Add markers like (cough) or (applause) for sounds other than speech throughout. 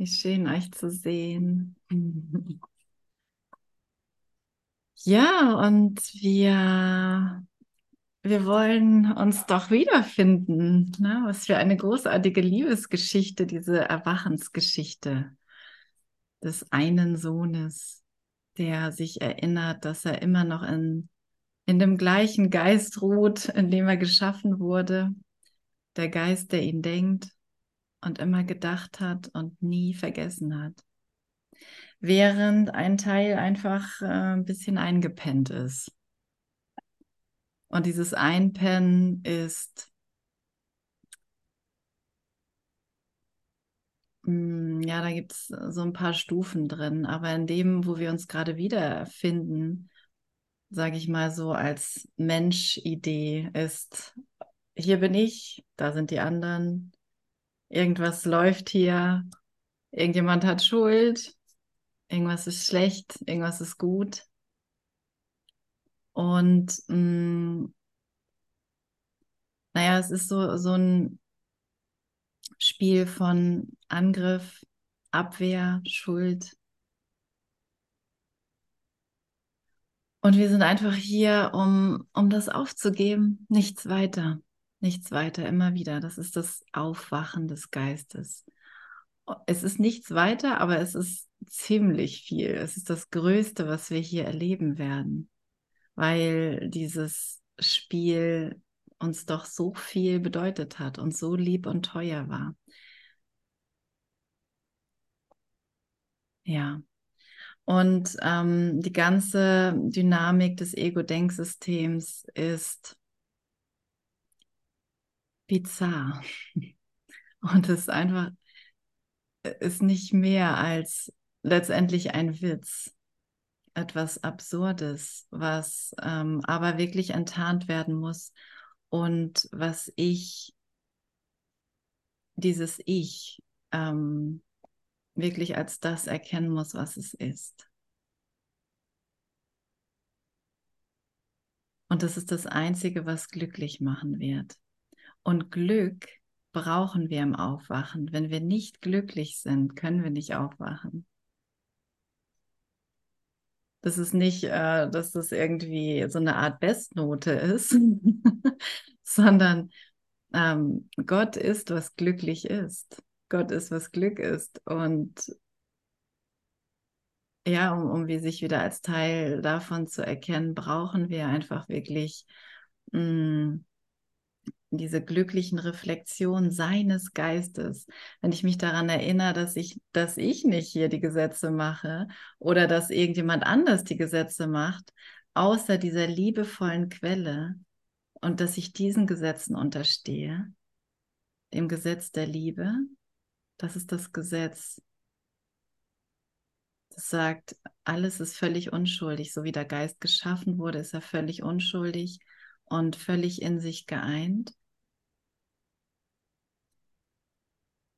Wie schön euch zu sehen. (laughs) Ja, und wir, wir wollen uns doch wiederfinden. Ne? Was für eine großartige Liebesgeschichte, diese Erwachensgeschichte des einen Sohnes, der sich erinnert, dass er immer noch in, in dem gleichen Geist ruht, in dem er geschaffen wurde. Der Geist, der ihn denkt und immer gedacht hat und nie vergessen hat. Während ein Teil einfach äh, ein bisschen eingepennt ist. Und dieses Einpennen ist, mh, hm, ja, da gibt es so ein paar Stufen drin, aber in dem, wo wir uns gerade wiederfinden, sage ich mal so als Mensch-Idee ist, hier bin ich, da sind die anderen, irgendwas läuft hier, irgendjemand hat Schuld, irgendwas ist schlecht, irgendwas ist gut. Und mh, mm, naja, es ist so, so ein Spiel von Angriff, Abwehr, Schuld. Und wir sind einfach hier, um, um das aufzugeben, nichts weiter nichts weiter, immer wieder. Das ist das Aufwachen des Geistes. Es ist nichts weiter, aber es ist ziemlich viel. Es ist das Größte, was wir hier erleben werden, weil dieses Spiel uns doch so viel bedeutet hat und so lieb und teuer war. Ja. Und ähm, die ganze Dynamik des Ego-Denksystems ist bizarr. Und es ist einfach, ist nicht mehr als letztendlich ein Witz, etwas Absurdes, was ähm, aber wirklich enttarnt werden muss und was ich, dieses Ich, ähm, wirklich als das erkennen muss, was es ist. Und das ist das Einzige, was glücklich machen wird. Und Glück brauchen wir im Aufwachen. Wenn wir nicht glücklich sind, können wir nicht aufwachen. Das ist nicht, äh, dass das irgendwie so eine Art Bestnote ist, (laughs) sondern ähm, Gott ist, was glücklich ist. Gott ist, was Glück ist. Und ja, um, um wie sich wieder als Teil davon zu erkennen, brauchen wir einfach wirklich mh, mm, diese glücklichen Reflexionen seines Geistes. Wenn ich mich daran erinnere, dass ich, dass ich nicht hier die Gesetze mache oder dass irgendjemand anders die Gesetze macht, außer dieser liebevollen Quelle und dass ich diesen Gesetzen unterstehe, dem Gesetz der Liebe, das ist das Gesetz. Das sagt, alles ist völlig unschuldig. So wie der Geist geschaffen wurde, ist er völlig unschuldig und völlig in sich geeint.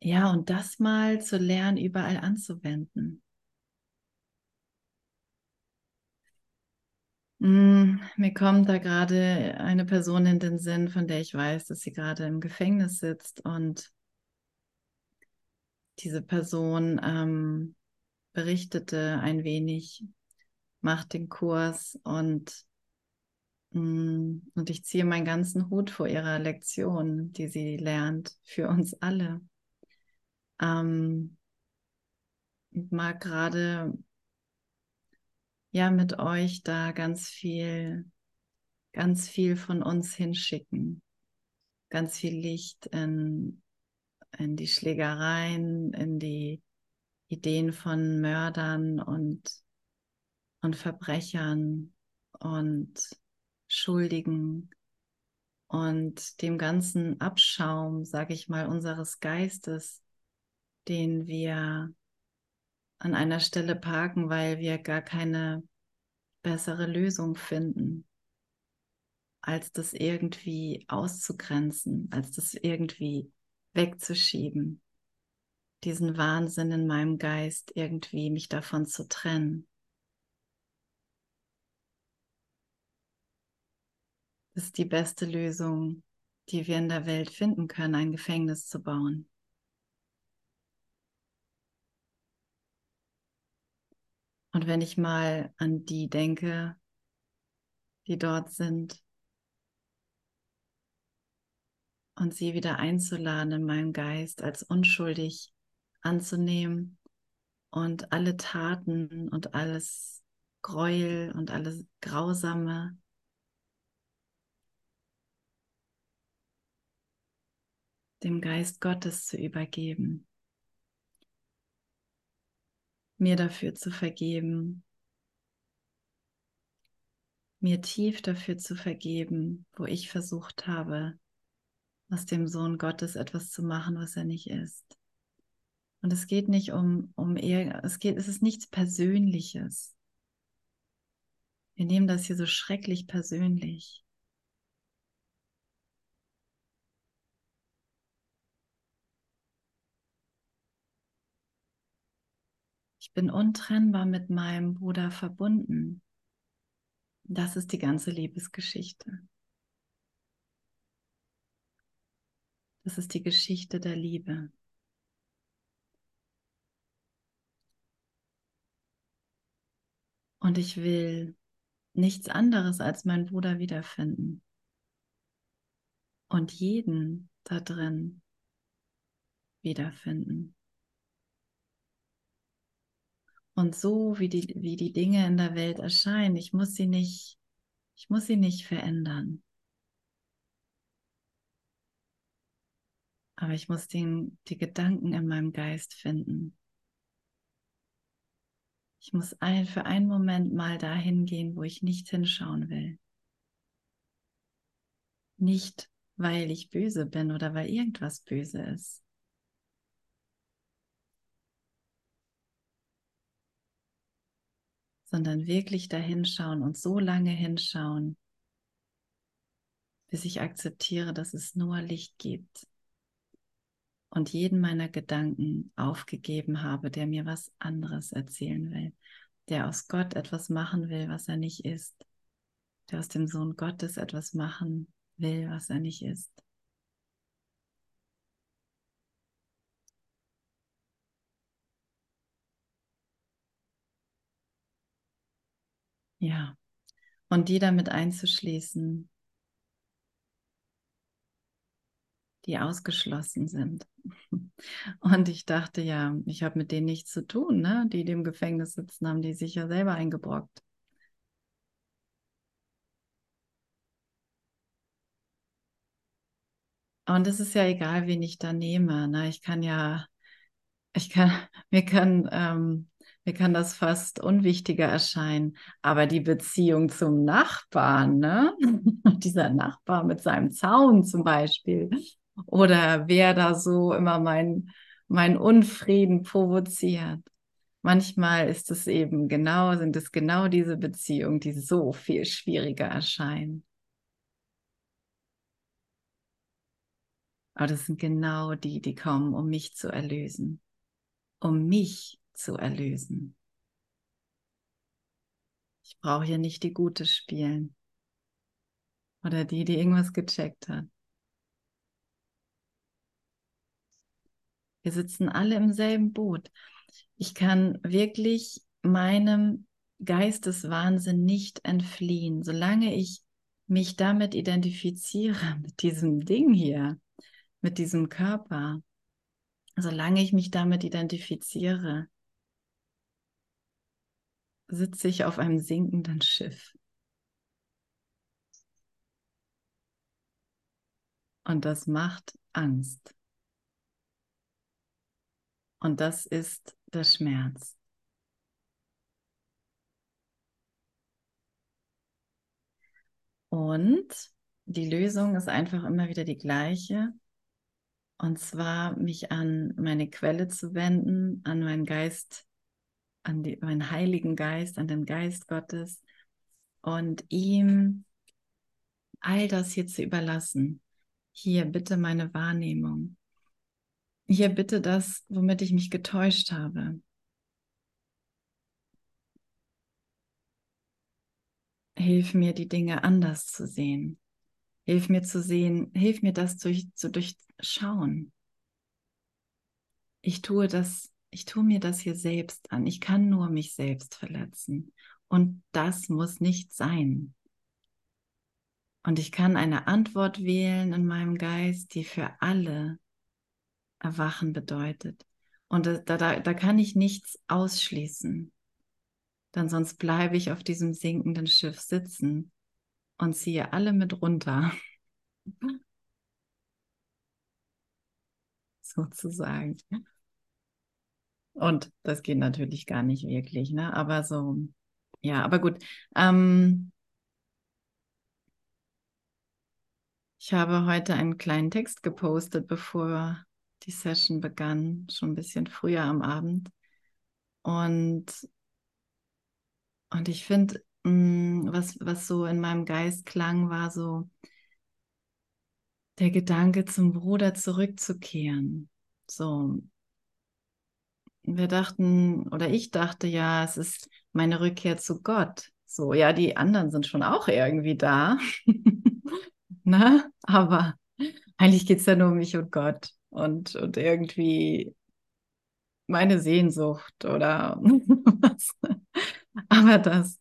Ja, und das mal zu lernen, überall anzuwenden. Mm, mir kommt da gerade eine Person in den Sinn, von der ich weiß, dass sie gerade im Gefängnis sitzt und diese Person ähm, berichtete ein wenig, macht den Kurs und, und ich ziehe meinen ganzen Hut vor ihrer Lektion, die sie lernt, für uns alle. Ähm, ich mag gerade ja mit euch da ganz viel, ganz viel von uns hinschicken. Ganz viel Licht in, in die Schlägereien, in die Ideen von Mördern und, und Verbrechern und Schuldigen und dem ganzen Abschaum, sage ich mal, unseres Geistes, den wir an einer Stelle parken, weil wir gar keine bessere Lösung finden, als das irgendwie auszugrenzen, als das irgendwie wegzuschieben, diesen Wahnsinn in meinem Geist irgendwie mich davon zu trennen. Ist die beste Lösung, die wir in der Welt finden können, ein Gefängnis zu bauen. Und wenn ich mal an die denke, die dort sind, und sie wieder einzuladen in meinem Geist als unschuldig anzunehmen und alle Taten und alles Gräuel und alles Grausame dem Geist Gottes zu übergeben, mir dafür zu vergeben, mir tief dafür zu vergeben, wo ich versucht habe, aus dem Sohn Gottes etwas zu machen, was er nicht ist. Und es geht nicht um, um eher, es geht, es ist nichts Persönliches. Wir nehmen das hier so schrecklich persönlich. Ich bin untrennbar mit meinem Bruder verbunden. Das ist die ganze Liebesgeschichte. Das ist die Geschichte der Liebe. Und ich will nichts anderes als meinen Bruder wiederfinden. Und jeden da drin wiederfinden. Und so wie die, wie die Dinge in der Welt erscheinen, ich muss sie nicht, ich muss sie nicht verändern. Aber ich muss den, die Gedanken in meinem Geist finden. Ich muss ein, für einen Moment mal dahin gehen, wo ich nicht hinschauen will. Nicht, weil ich böse bin oder weil irgendwas böse ist. Sondern wirklich dahinschauen und so lange hinschauen, bis ich akzeptiere, dass es nur Licht gibt und jeden meiner Gedanken aufgegeben habe, der mir was anderes erzählen will, der aus Gott etwas machen will, was er nicht ist, der aus dem Sohn Gottes etwas machen will, was er nicht ist. Ja, und die damit einzuschließen, die ausgeschlossen sind. (laughs) Und ich dachte, ja, ich habe mit denen nichts zu tun, ne? Die, die im Gefängnis sitzen, haben die sich ja selber eingebrockt. Und es ist ja egal, wen ich da nehme. Ne? Ich kann ja, ich kann, (laughs) mir kann, ähm, mir kann das fast unwichtiger erscheinen. Aber die Beziehung zum Nachbarn, ne? (laughs) Dieser Nachbar mit seinem Zaun zum Beispiel, oder wer da so immer mein, mein Unfrieden provoziert. Manchmal ist es eben genau, sind es genau diese Beziehungen, die so viel schwieriger erscheinen. Aber das sind genau die, die kommen, um mich zu erlösen. Um mich zu erlösen. Ich brauche hier nicht die Gute spielen. Oder die, die irgendwas gecheckt hat. Wir sitzen alle im selben Boot. Ich kann wirklich meinem Geisteswahnsinn nicht entfliehen, solange ich mich damit identifiziere, (laughs) mit diesem Ding hier, mit diesem Körper, solange ich mich damit identifiziere, sitze ich auf einem sinkenden Schiff. Und das macht Angst. Und das ist der Schmerz. Und die Lösung ist einfach immer wieder die gleiche. Und zwar mich an meine Quelle zu wenden, an meinen Geist, an die, meinen Heiligen Geist, an den Geist Gottes und ihm all das hier zu überlassen. Hier bitte meine Wahrnehmung. Hier bitte das, womit ich mich getäuscht habe. Hilf mir, die Dinge anders zu sehen. Hilf mir zu sehen, hilf mir das durch, zu durchschauen. Ich tue das ich tue mir das hier selbst an. Ich kann nur mich selbst verletzen. Und das muss nicht sein. Und ich kann eine Antwort wählen in meinem Geist, die für alle Erwachen bedeutet. Und da, da, da kann ich nichts ausschließen. Denn sonst bleibe ich auf diesem sinkenden Schiff sitzen und ziehe alle mit runter. (laughs) Sozusagen. Und das geht natürlich gar nicht wirklich, ne? Aber so, ja, aber gut. Ähm, ich habe heute einen kleinen Text gepostet, bevor die Session begann, schon ein bisschen früher am Abend. Und, und ich finde, mm, was, was so in meinem Geist klang, war so der Gedanke, zum Bruder zurückzukehren. So, wir dachten, oder ich dachte ja, es ist meine Rückkehr zu Gott. So, ja, die anderen sind schon auch irgendwie da. (laughs) ne? Aber eigentlich geht es ja nur um mich und Gott und, und irgendwie meine Sehnsucht oder (laughs) was. Aber das,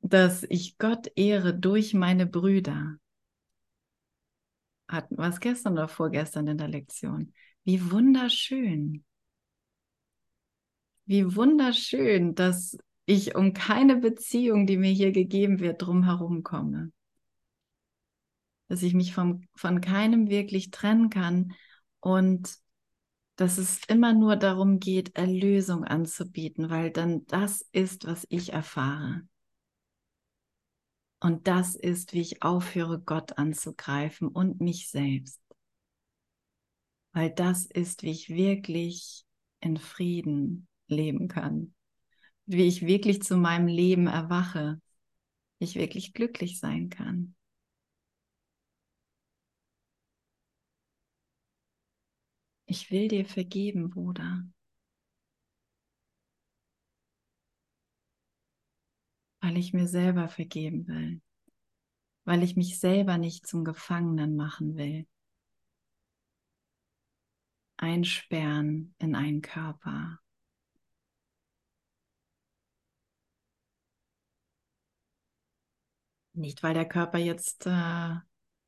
dass ich Gott ehre durch meine Brüder, hatten wir es gestern oder vorgestern in der Lektion. Wie wunderschön. Wie wunderschön, dass ich um keine Beziehung, die mir hier gegeben wird, drumherum komme. Dass ich mich vom, von keinem wirklich trennen kann und dass es immer nur darum geht, Erlösung anzubieten, weil dann das ist, was ich erfahre. Und das ist, wie ich aufhöre, Gott anzugreifen und mich selbst. Weil das ist, wie ich wirklich in Frieden leben kann. Wie ich wirklich zu meinem Leben erwache. Ich wirklich glücklich sein kann. Ich will dir vergeben, Bruder. weil ich mir selber vergeben will, weil ich mich selber nicht zum Gefangenen machen will. Einsperren in einen Körper. Nicht, weil der Körper jetzt äh,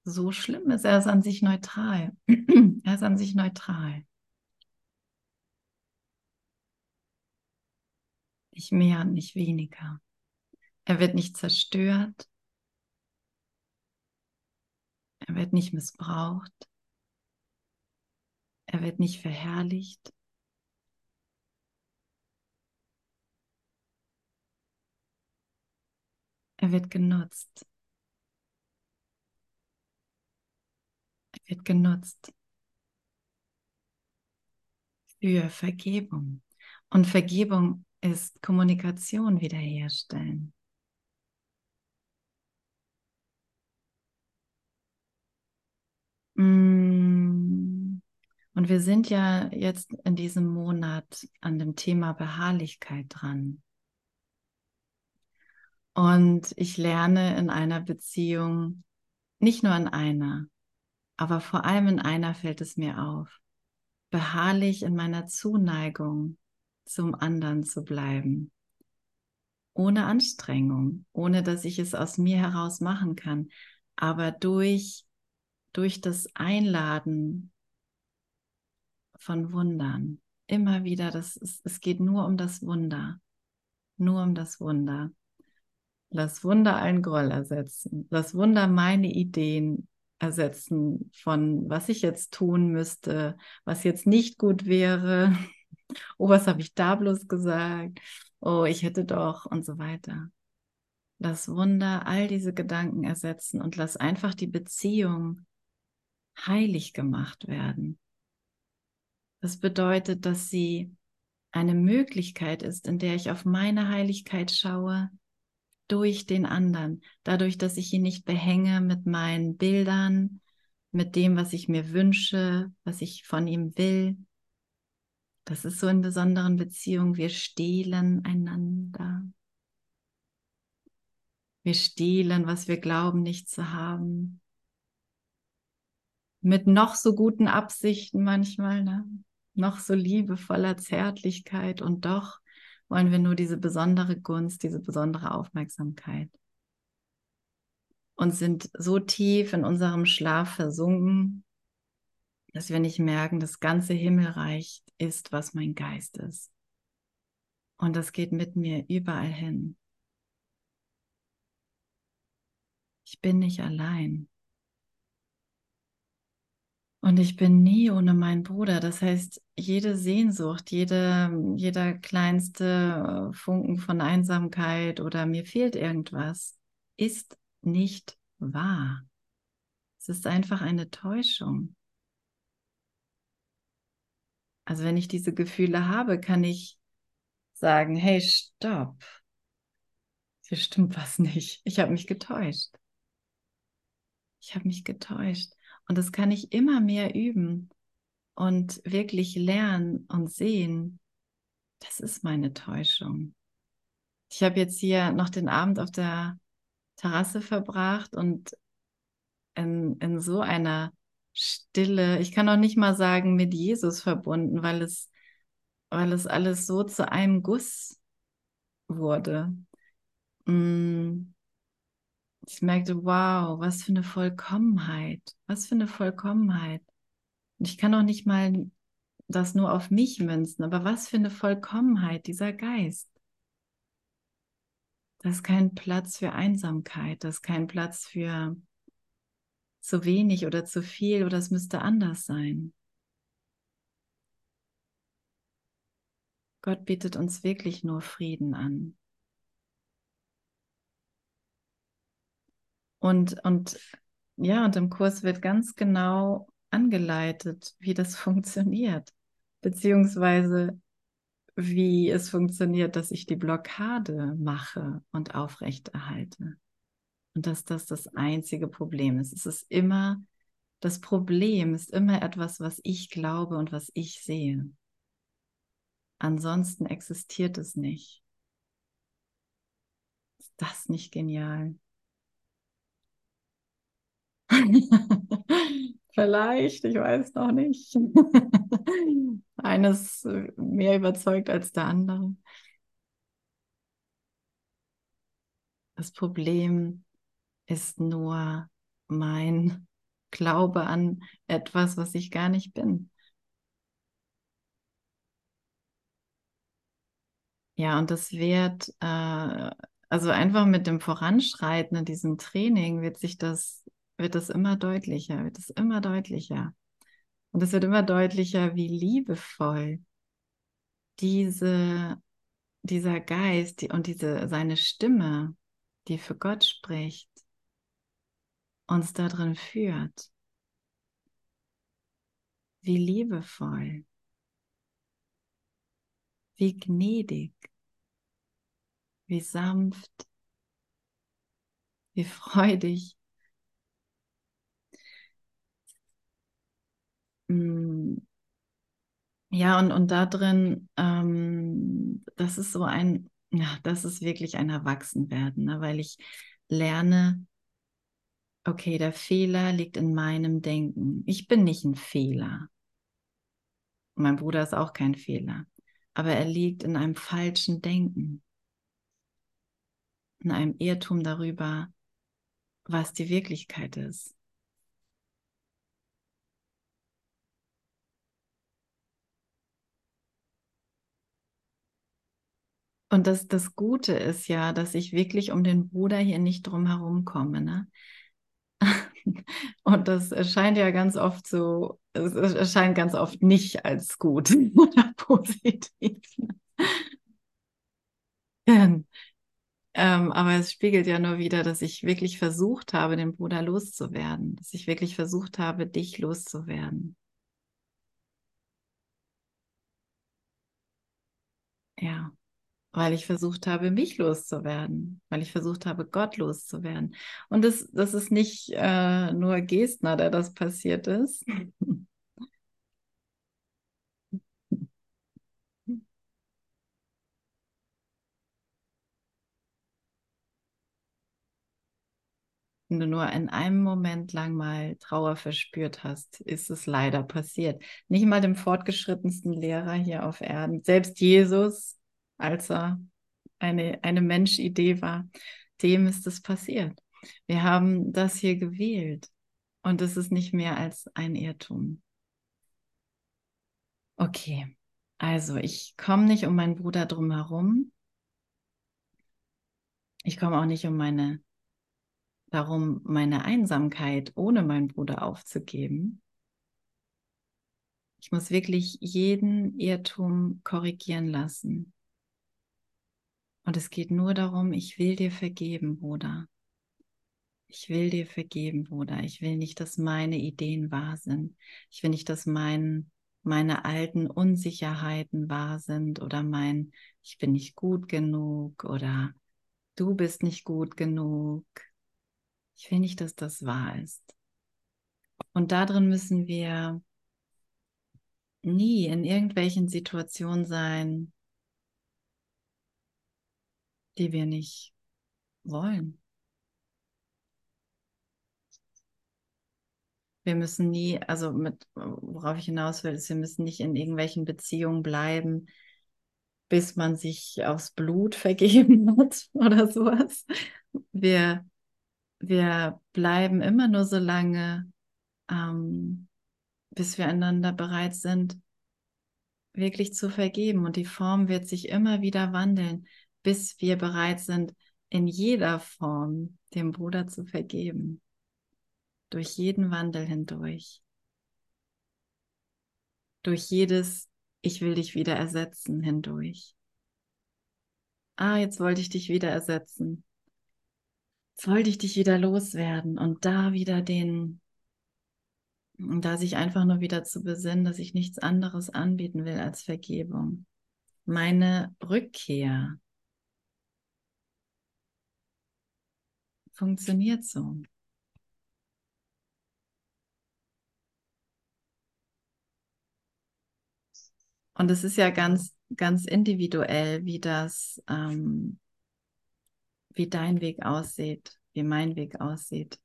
so schlimm ist, er ist an sich neutral. (clears throat) er ist an sich neutral. Nicht mehr und nicht weniger. Er wird nicht zerstört. Er wird nicht missbraucht. Er wird nicht verherrlicht. Er wird genutzt. Er wird genutzt für Vergebung. Und Vergebung ist Kommunikation wiederherstellen. Mm. Und wir sind ja jetzt in diesem Monat an dem Thema Beharrlichkeit dran. Und ich lerne in einer Beziehung, nicht nur in einer, aber vor allem in einer fällt es mir auf, beharrlich in meiner Zuneigung zum anderen zu bleiben. Ohne Anstrengung, ohne dass ich es aus mir heraus machen kann, aber durch durch das Einladen von Wundern. Immer wieder, das ist, es geht nur um das Wunder. Nur um das Wunder. Lass Wunder ein Groll ersetzen. Lass Wunder meine Ideen ersetzen von, was ich jetzt tun müsste, was jetzt nicht gut wäre. (laughs) Oh, was habe ich da bloß gesagt? Oh, ich hätte doch und so weiter. Lass Wunder all diese Gedanken ersetzen und lass einfach die Beziehung heilig gemacht werden. Das bedeutet, dass sie eine Möglichkeit ist, in der ich auf meine Heiligkeit schaue durch den anderen, dadurch, dass ich ihn nicht behänge mit meinen Bildern, mit dem, was ich mir wünsche, was ich von ihm will. Das ist so in besonderen Beziehungen, wir stehlen einander. Wir stehlen, was wir glauben nicht zu haben mit noch so guten Absichten manchmal. Ne? noch so liebevoller Zärtlichkeit und doch wollen wir nur diese besondere Gunst, diese besondere Aufmerksamkeit und sind so tief in unserem Schlaf versunken, dass wir nicht merken, das ganze Himmelreich ist, was mein Geist ist. Und das geht mit mir überall hin. Ich bin nicht allein. Und ich bin nie ohne meinen Bruder. Das heißt, jede Sehnsucht, jede, jeder kleinste Funken von Einsamkeit oder mir fehlt irgendwas, ist nicht wahr. Es ist einfach eine Täuschung. Also wenn ich diese Gefühle habe, kann ich sagen, hey, stopp. Hier stimmt was nicht. Ich habe mich getäuscht. Ich habe mich getäuscht. Und das kann ich immer mehr üben und wirklich lernen und sehen, das ist meine Täuschung. Ich habe jetzt hier noch den Abend auf der Terrasse verbracht und in, in so einer Stille, ich kann auch nicht mal sagen mit Jesus verbunden, weil es, weil es alles so zu einem Guss wurde. Mm ich merkte, wow, was für eine Vollkommenheit, was für eine Vollkommenheit. Und ich kann auch nicht mal das nur auf mich münzen, aber was für eine Vollkommenheit dieser Geist. Das ist kein Platz für Einsamkeit, das ist kein Platz für zu wenig oder zu viel oder es müsste anders sein. Gott bietet uns wirklich nur Frieden an. Und, und ja, und im Kurs wird ganz genau angeleitet, wie das (laughs) funktioniert, beziehungsweise wie es funktioniert, dass ich die Blockade mache und aufrechterhalte. Und dass das das einzige Problem ist. Es ist immer, das Problem ist immer etwas, was ich glaube und was ich sehe. Ansonsten existiert es nicht. Ist das nicht genial? (laughs) Vielleicht, ich weiß noch nicht. (laughs) Eines mehr überzeugt als der andere. Das Problem ist nur mein Glaube an etwas, was ich gar nicht bin. Ja, und das wird, äh, also einfach mit dem Voranschreiten in diesem Training wird sich das wird es immer deutlicher, wird es immer deutlicher. Und es wird immer deutlicher, wie liebevoll diese, dieser Geist und diese, seine Stimme, die für Gott spricht, uns darin führt. Wie liebevoll, wie gnädig, wie sanft, wie freudig Ja, und, und da drin, ähm, das ist so ein, ja, das ist wirklich ein Erwachsenwerden, ne? weil ich lerne, okay, der Fehler liegt in meinem Denken. Ich bin nicht ein Fehler. Mein Bruder ist auch kein Fehler, aber er liegt in einem falschen Denken, in einem Irrtum darüber, was die Wirklichkeit ist. Und das, das Gute ist ja, dass ich wirklich um den Bruder hier nicht drum herum komme. Ne? (laughs) Und das erscheint ja ganz oft so, es erscheint ganz oft nicht als gut (laughs) oder positiv. ähm, aber es spiegelt ja nur wieder, dass ich wirklich versucht habe, den Bruder loszuwerden, dass ich wirklich versucht habe, dich loszuwerden. Ja weil ich versucht habe, mich loszuwerden, weil ich versucht habe, Gott loszuwerden. Und das, das ist nicht äh, nur Gestner, der das passiert ist. (laughs) wenn du nur in einem Moment lang mal Trauer verspürt hast, ist es leider passiert. Nicht mal dem fortgeschrittensten Lehrer hier auf Erden, selbst Jesus, als er eine, eine Menschidee war, dem ist es passiert. Wir haben das hier gewählt und es ist nicht mehr als ein Irrtum. Okay, also ich komme nicht um meinen Bruder drum herum. Ich komme auch nicht um meine darum, meine Einsamkeit ohne meinen Bruder aufzugeben. Ich muss wirklich jeden Irrtum korrigieren lassen. Und es geht nur darum, ich will dir vergeben, Bruder. Ich will dir vergeben, Bruder. Ich will nicht, dass meine Ideen wahr sind. Ich will nicht, dass mein, meine alten Unsicherheiten wahr sind oder mein, ich bin nicht gut genug oder du bist nicht gut genug ich will nicht, dass das wahr ist. Und darin müssen wir nie in irgendwelchen Situationen sein, die wir nicht wollen. Wir müssen nie, also mit, worauf ich hinaus will, ist, wir müssen nicht in irgendwelchen Beziehungen bleiben, bis man sich aufs Blut (laughs) vergeben hat oder sowas. Wir wir bleiben immer nur so lange, ähm, bis wir einander bereit sind, wirklich zu vergeben. Und die Form wird sich immer wieder wandeln, bis wir bereit sind, in jeder Form dem Bruder zu vergeben. Durch jeden Wandel hindurch. Durch jedes Ich will dich wieder ersetzen hindurch. Ah, jetzt wollte ich dich wieder ersetzen wollte ich dich wieder loswerden und da wieder den, da sich einfach nur wieder zu besinnen, dass ich nichts anderes anbieten will als Vergebung. Meine Rückkehr funktioniert so. Und es ist ja ganz, ganz individuell, wie das, ähm, wie dein Weg aussieht, wie mein Weg aussieht.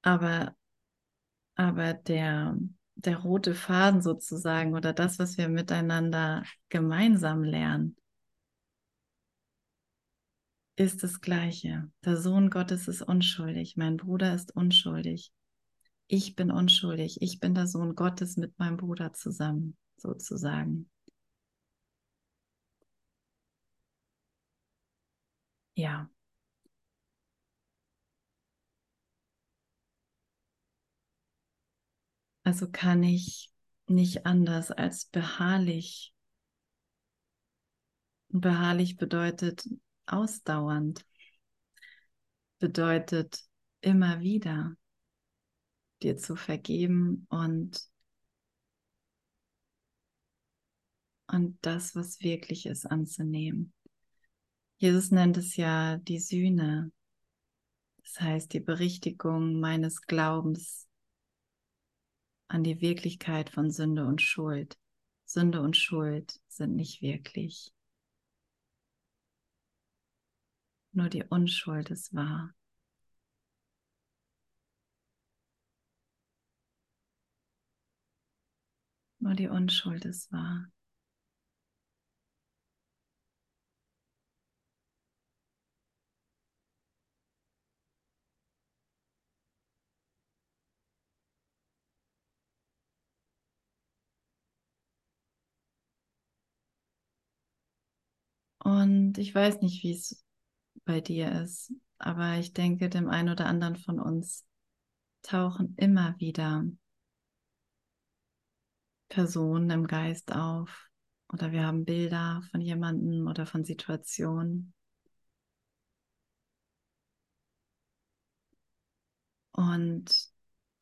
Aber, aber der, der rote Faden sozusagen oder das, was wir miteinander gemeinsam lernen, ist das Gleiche. Der Sohn Gottes ist unschuldig, mein Bruder ist unschuldig. Ich bin unschuldig, ich bin der Sohn Gottes mit meinem Bruder zusammen, sozusagen. Ja. Also kann ich nicht anders als beharrlich. Beharrlich bedeutet ausdauernd, bedeutet immer wieder dir zu vergeben und, und das, was wirklich ist, anzunehmen. Jesus nennt es ja die Sühne. Das heißt, die Berichtigung meines Glaubens an die Wirklichkeit von Sünde und Schuld. Sünde und Schuld sind nicht wirklich. Nur die Unschuld ist wahr. Nur die Unschuld ist wahr. Und ich weiß nicht, wie es bei dir ist, aber ich denke, dem einen oder anderen von uns tauchen immer wieder Personen im Geist auf. Oder wir haben Bilder von jemandem oder von Situationen. Und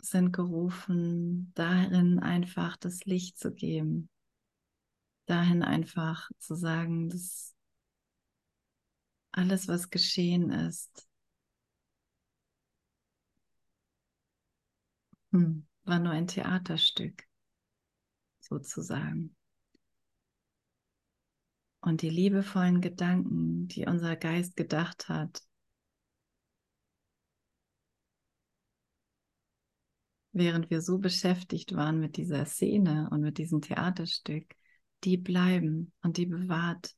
sind gerufen, darin einfach das Licht zu geben, dahin einfach zu sagen, das alles, was geschehen ist, hm, war nur ein Theaterstück, sozusagen. Und die liebevollen Gedanken, die unser Geist gedacht hat, während wir so beschäftigt waren mit dieser Szene und mit diesem Theaterstück, die bleiben und die bewahrt,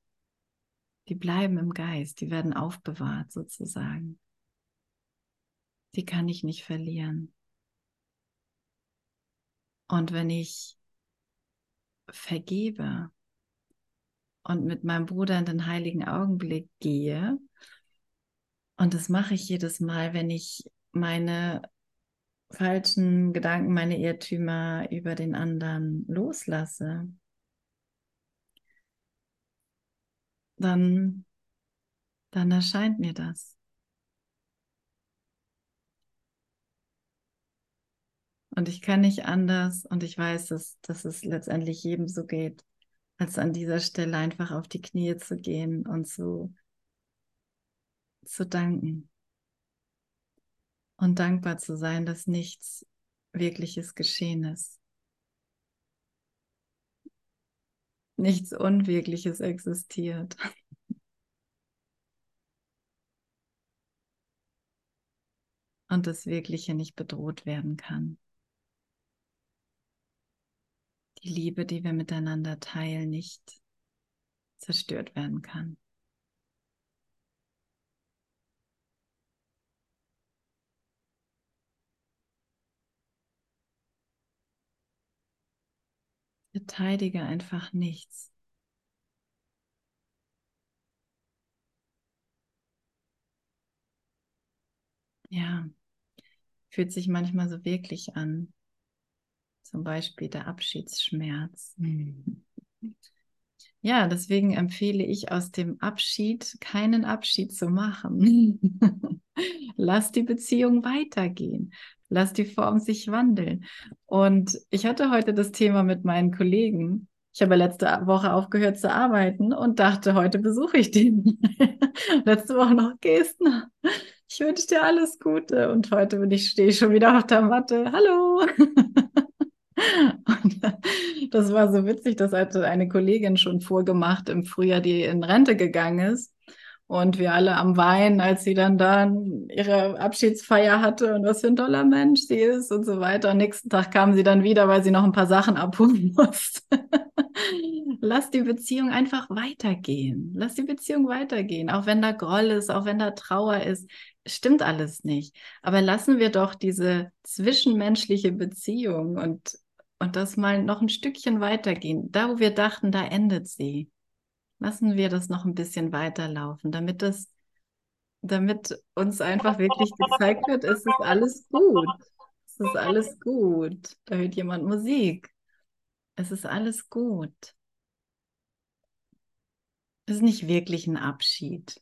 die bleiben im Geist, die werden aufbewahrt sozusagen. Die kann ich nicht verlieren. Und wenn ich vergebe und mit meinem Bruder in den heiligen Augenblick gehe, und das mache ich jedes Mal, wenn ich meine falschen Gedanken, meine Irrtümer über den anderen loslasse, dann, dann erscheint mir das. Und ich kann nicht anders und ich weiß, dass, dass es letztendlich jedem so geht, als an dieser Stelle einfach auf die Knie zu gehen und zu, zu danken. Und dankbar zu sein, dass nichts Wirkliches geschehen ist. Nichts Unwirkliches existiert. Und das Wirkliche nicht bedroht werden kann. die Liebe, die wir miteinander teilen, nicht zerstört werden kann. Verteidige einfach nichts. Ja, fühlt sich manchmal so wirklich an, zum Beispiel der Abschiedsschmerz. Mhm. Ja, deswegen empfehle ich aus dem Abschied keinen Abschied zu machen. (laughs) Lass die Beziehung weitergehen. Lass die Form sich wandeln. Und ich hatte heute das Thema mit meinen Kollegen. Ich habe letzte Woche aufgehört zu arbeiten und dachte, heute besuche ich den. (laughs) letzte Woche noch Gesten. Ich wünsche dir alles Gute. Und heute bin ich, stehe ich schon wieder auf der Matte. Hallo. (laughs) Und das war so witzig, das hatte eine Kollegin schon vorgemacht im Frühjahr, die in Rente gegangen ist. Und wir alle am Weinen, als sie dann da ihre Abschiedsfeier hatte und was für ein toller Mensch sie ist und so weiter. Am nächsten Tag kam sie dann wieder, weil sie noch ein paar Sachen abholen (laughs) musste. Lass die Beziehung einfach weitergehen. Lass die Beziehung weitergehen. Auch wenn da Groll ist, auch wenn da Trauer ist. Stimmt alles nicht. Aber lassen wir doch diese zwischenmenschliche Beziehung und und das mal noch ein Stückchen weitergehen. Da, wo wir dachten, da endet sie. Lassen wir das noch ein bisschen weiterlaufen, damit das, damit uns einfach wirklich gezeigt wird, es ist alles gut. Es ist alles gut. Da hört jemand Musik. Es ist alles gut. Es ist nicht wirklich ein Abschied.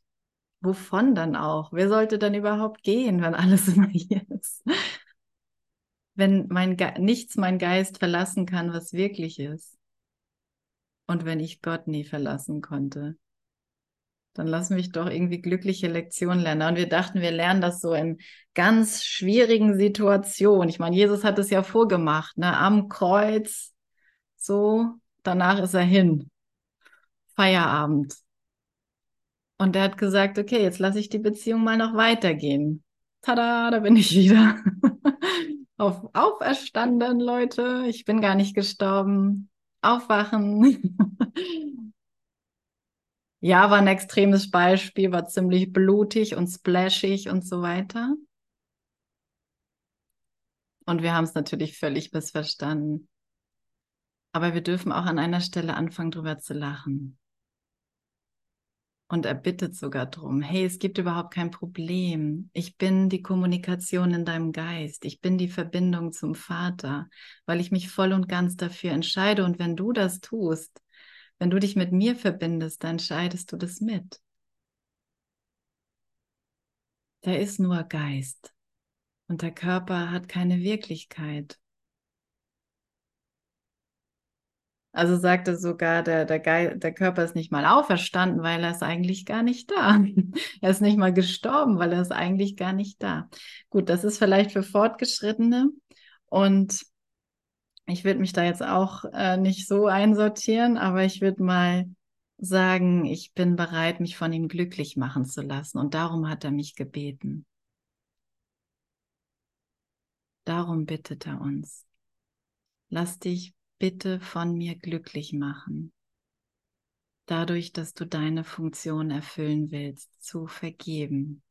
Wovon dann auch? Wer sollte dann überhaupt gehen, wenn alles (laughs) immer hier ist? wenn mein Ge nichts mein Geist verlassen kann, was wirklich ist. Und wenn ich Gott nie verlassen konnte, dann lass mich doch irgendwie glückliche Lektionen lernen. Und wir dachten, wir lernen das so in ganz schwierigen Situationen. Ich meine, Jesus hat es ja vorgemacht, ne? am Kreuz, so, danach ist er hin. Feierabend. Und er hat gesagt, okay, jetzt lasse ich die Beziehung mal noch weitergehen. Tada, da bin ich wieder. (laughs) auf auferstanden, Leute. Ich bin gar nicht gestorben. Aufwachen. (laughs) ja, war ein extremes Beispiel, war ziemlich blutig und splashig und so weiter. Und wir haben es natürlich völlig missverstanden. Aber wir dürfen auch an einer Stelle anfangen, drüber zu lachen. Und er bittet sogar drum, hey, es gibt überhaupt kein Problem. Ich bin die Kommunikation in deinem Geist. Ich bin die Verbindung zum Vater, weil ich mich voll und ganz dafür entscheide. Und wenn du das tust, wenn du dich mit mir verbindest, dann entscheidest du das mit. Da ist nur Geist. Und der Körper hat keine Wirklichkeit. Also sagte sogar, der, der, Geist, der Körper ist nicht mal auferstanden, weil er ist eigentlich gar nicht da. (laughs) er ist nicht mal gestorben, weil er ist eigentlich gar nicht da. Gut, das ist vielleicht für Fortgeschrittene. Und ich würde mich da jetzt auch äh, nicht so einsortieren, aber ich würde mal sagen, ich bin bereit, mich von ihm glücklich machen zu lassen. Und darum hat er mich gebeten. Darum bittet er uns. Lass dich bitte von mir glücklich machen. Dadurch, dass du deine Funktion erfüllen willst, zu vergeben.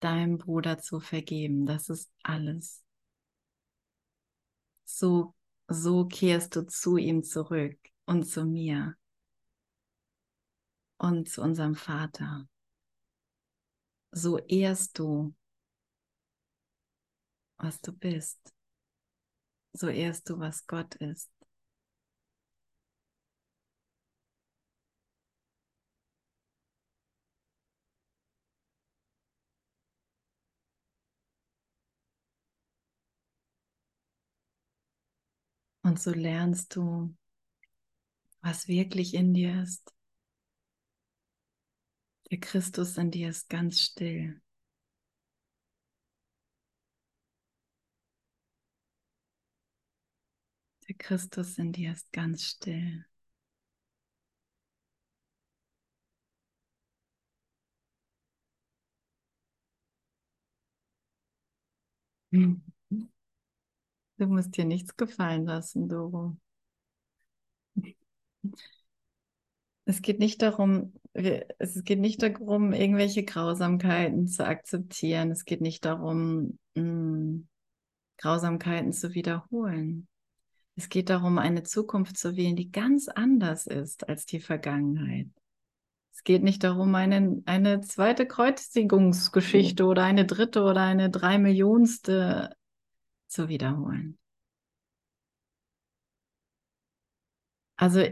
Deinem Bruder zu vergeben, das ist alles. So, so kehrst du zu ihm zurück und zu mir und zu unserem Vater. So ehrst du, was du bist. So ehrst du, was Gott ist. Und so lernst du, was wirklich in dir ist. Der Christus in dir ist ganz still. Christus in dir ist ganz still. (laughs) Du musst dir nichts gefallen lassen, Doro. Es geht nicht darum, es geht nicht darum, irgendwelche Grausamkeiten zu akzeptieren. Es geht nicht darum, mh, Grausamkeiten zu wiederholen. Es geht darum, eine Zukunft zu wählen, die ganz anders ist als die Vergangenheit. Es geht nicht darum, eine, eine zweite Kreuzigungsgeschichte oder eine dritte oder eine drei Millionste zu wiederholen. Also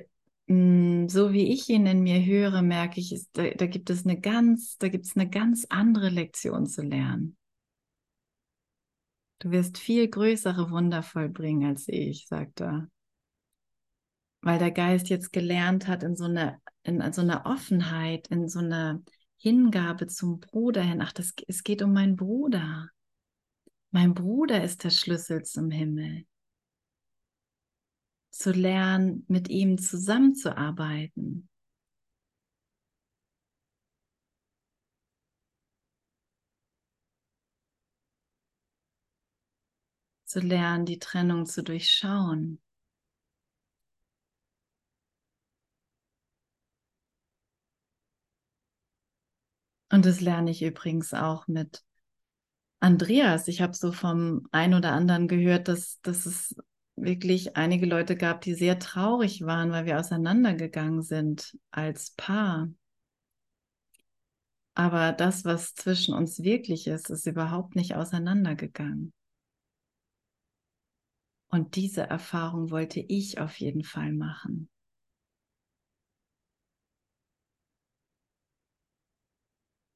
Mm, so wie ich ihn in mir höre, merke ich, da, da gibt es eine ganz, da gibt es eine ganz andere Lektion zu lernen. Du wirst viel größere Wunder vollbringen als ich, sagt er. Weil der Geist jetzt gelernt hat, in so einer, in so einer Offenheit, in so einer Hingabe zum Bruder hin. Ach, das, es geht um meinen Bruder. Mein Bruder ist der Schlüssel zum Himmel zu lernen, mit ihm zusammenzuarbeiten. Zu lernen, die Trennung zu durchschauen. Und das lerne ich übrigens auch mit Andreas. Ich habe so vom einen oder anderen gehört, dass, dass es wirklich einige Leute gab, die sehr traurig waren, weil wir auseinandergegangen sind als Paar. Aber das, was zwischen uns wirklich ist, ist überhaupt nicht auseinandergegangen. Und diese Erfahrung wollte ich auf jeden Fall machen.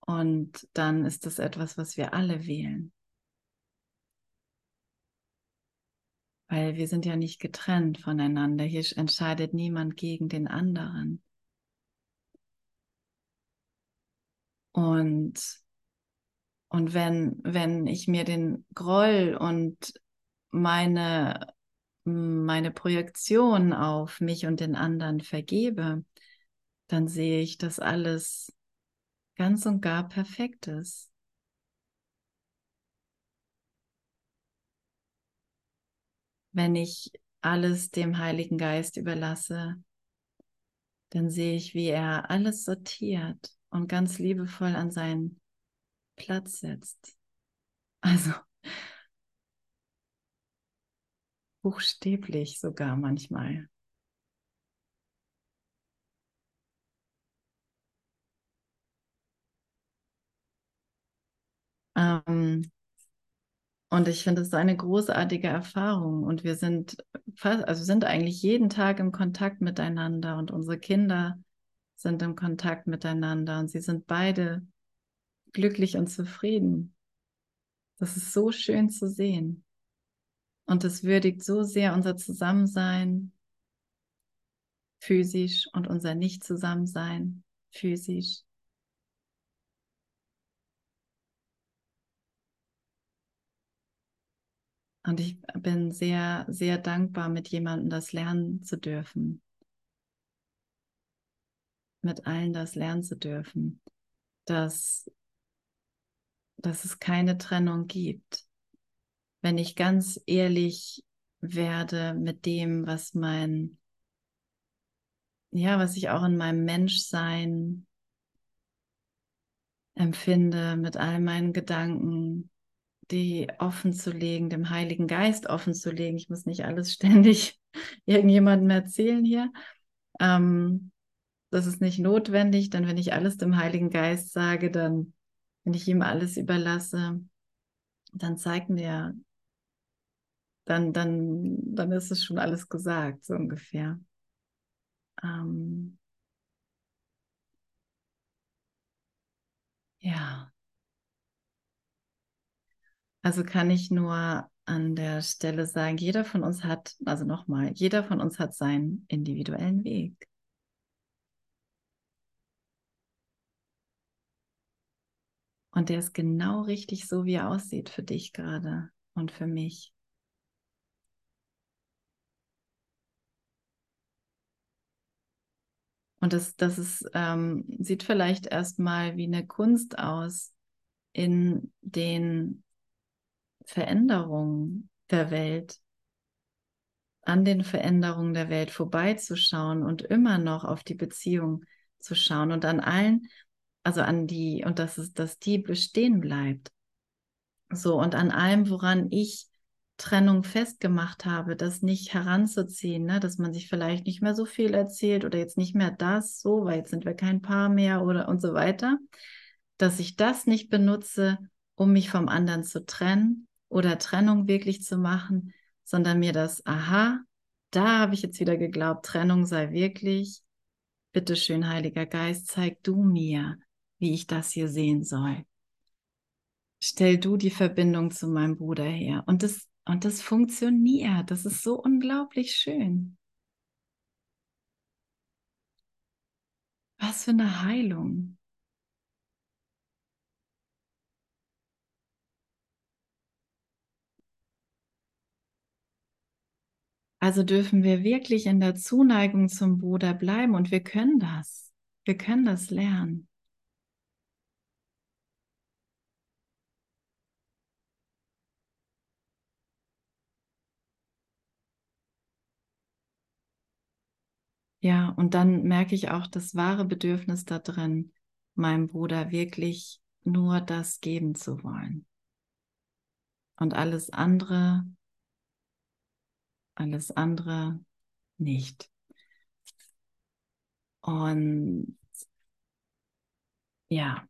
Und dann ist das etwas, was wir alle wählen. weil wir sind ja nicht getrennt voneinander. Hier entscheidet niemand gegen den anderen. Und, und wenn, wenn ich mir den Groll und meine, meine Projektion auf mich und den anderen vergebe, dann sehe ich, dass alles ganz und gar perfekt ist. wenn ich alles dem Heiligen Geist überlasse, dann sehe ich, wie er alles sortiert und ganz liebevoll an seinen Platz setzt. Also buchstäblich sogar manchmal. Ähm, und ich finde es eine großartige Erfahrung. Und wir sind fast, also sind eigentlich jeden Tag im Kontakt miteinander und unsere Kinder sind im Kontakt miteinander und sie sind beide glücklich und zufrieden. Das ist so schön zu sehen. Und es würdigt so sehr unser Zusammensein physisch und unser Nicht-Zusammensein physisch. Und ich bin sehr, sehr dankbar, mit jemandem das lernen zu dürfen. mit allen das lernen zu dürfen, dass, dass es keine Trennung gibt. Wenn ich ganz ehrlich werde mit dem, was mein, ja, was ich auch in meinem Menschsein empfinde, mit all meinen Gedanken, die offen zu legen, dem Heiligen Geist offen zu legen. Ich muss nicht alles (laughs) ständig irgendjemandem erzählen hier. Ähm, das ist nicht notwendig, denn wenn ich alles dem Heiligen Geist sage, dann, wenn ich ihm alles überlasse, dann zeigt mir, dann, dann, dann ist es schon alles gesagt, so ungefähr. Ähm, ja. Also kann ich nur an der Stelle sagen, jeder von uns hat, also nochmal, jeder von uns hat seinen individuellen Weg. Und der ist genau richtig so, wie er aussieht für dich gerade und für mich. Und das, das ist, ähm, sieht vielleicht erstmal wie eine Kunst aus in den Veränderungen der Welt, an den Veränderungen der Welt vorbeizuschauen und immer noch auf die Beziehung zu schauen und an allen, also an die, und dass es, dass die bestehen bleibt. So, und an allem, woran ich Trennung festgemacht habe, das nicht heranzuziehen, ne? dass man sich vielleicht nicht mehr so viel erzählt oder jetzt nicht mehr das, so, weil jetzt sind wir kein Paar mehr oder und so weiter, dass ich das nicht benutze, um mich vom anderen zu trennen, oder Trennung wirklich zu machen, sondern mir das, aha, da habe ich jetzt wieder geglaubt, Trennung sei wirklich, bitteschön, Heiliger Geist, zeig du mir, wie ich das hier sehen soll. Stell du die Verbindung zu meinem Bruder her. Und das, und das funktioniert. Das ist so unglaublich schön. Was für eine Heilung. Also dürfen wir wirklich in der Zuneigung zum Bruder bleiben und wir können das. Wir können das lernen. Ja, und dann merke ich auch das wahre Bedürfnis da drin, meinem Bruder wirklich nur das geben zu wollen. Und alles andere alles andere nicht. Und ja,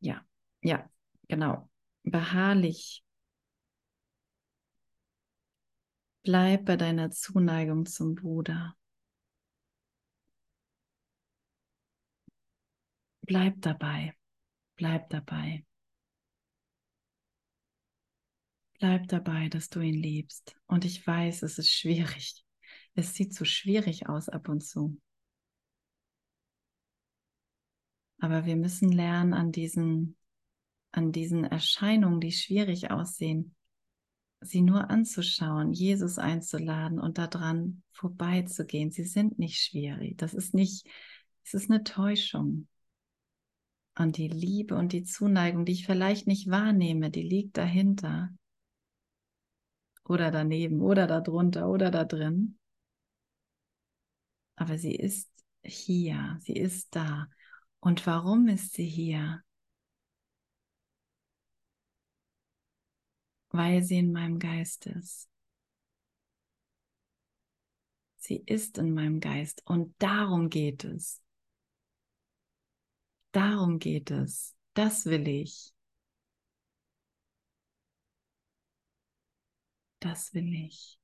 ja, ja, genau. Beharrlich. Bleib bei deiner Zuneigung zum Bruder. Bleib dabei. Bleib dabei. Bleib dabei, dass du ihn liebst. Und ich weiß, es ist schwierig. Es sieht so schwierig aus ab und zu. Aber wir müssen lernen, an diesen, an diesen Erscheinungen, die schwierig aussehen, sie nur anzuschauen, Jesus einzuladen und daran vorbeizugehen. Sie sind nicht schwierig. Das ist nicht, es ist eine Täuschung. Und die Liebe und die Zuneigung, die ich vielleicht nicht wahrnehme, die liegt dahinter oder daneben oder darunter oder da drin. Aber sie ist hier, sie ist da. Und warum ist sie hier? Weil sie in meinem Geist ist. Sie ist in meinem Geist und darum geht es. Darum geht es. Das will ich. das will ich.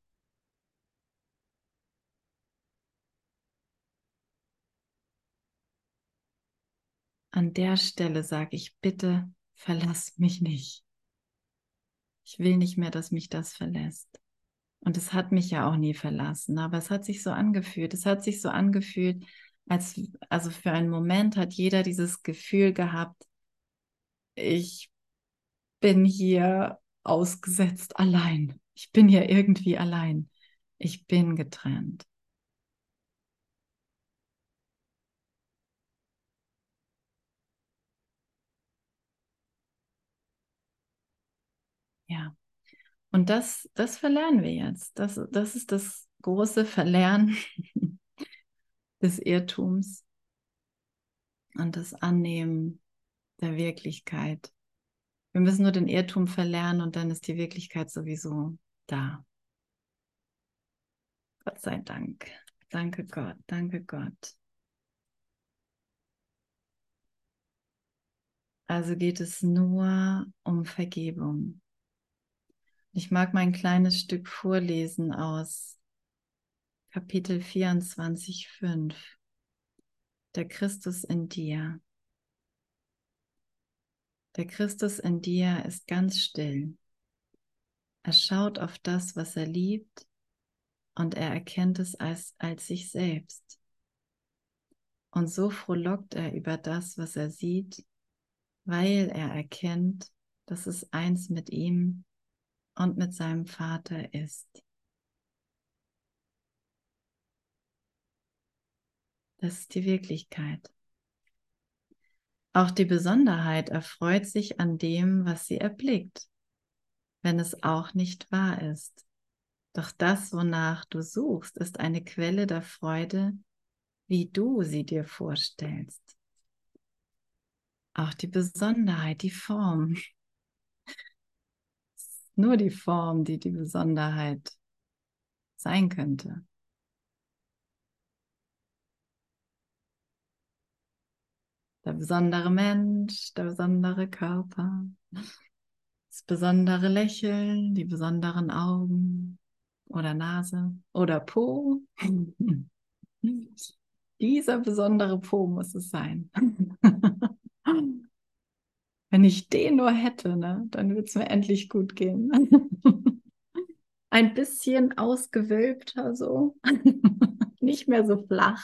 An der Stelle sage ich, bitte verlass mich nicht. Ich will nicht mehr, dass mich das verlässt. Und es hat mich ja auch nie verlassen, aber es hat sich so angefühlt. Es hat sich so angefühlt, als, also für einen Moment hat jeder dieses Gefühl gehabt, ich bin hier ausgesetzt allein. Ich bin hier irgendwie allein. Ich bin getrennt. Ja. Und das, das verlernen wir jetzt. Das, das ist das große Verlernen (laughs) des Irrtums und das Annehmen der Wirklichkeit. Wir müssen nur den Irrtum verlernen und dann ist die Wirklichkeit sowieso da. Gott sei Dank. Danke Gott, danke Gott. Also geht es nur um Vergebung. Ich mag mein kleines Stück vorlesen aus Kapitel 24, 5. Der Christus in dir. Der Christus in dir ist ganz still. Er schaut auf das, was er liebt, und er erkennt es als, als sich selbst. Und so frohlockt er über das, was er sieht, weil er erkennt, dass es eins mit ihm und mit seinem Vater ist. Das ist die Wirklichkeit. Auch die Besonderheit erfreut sich an dem, was sie erblickt, wenn es auch nicht wahr ist. Doch das, wonach du suchst, ist eine Quelle der Freude, wie du sie dir vorstellst. Auch die Besonderheit, die Form. Nur die Form, die die Besonderheit sein könnte. Der besondere Mensch, der besondere Körper, das besondere Lächeln, die besonderen Augen oder Nase oder Po. (laughs) Dieser besondere Po muss es sein. (laughs) Wenn ich den nur hätte, ne, dann würde es mir endlich gut gehen. (laughs) Ein bisschen ausgewölbter so, nicht mehr so flach.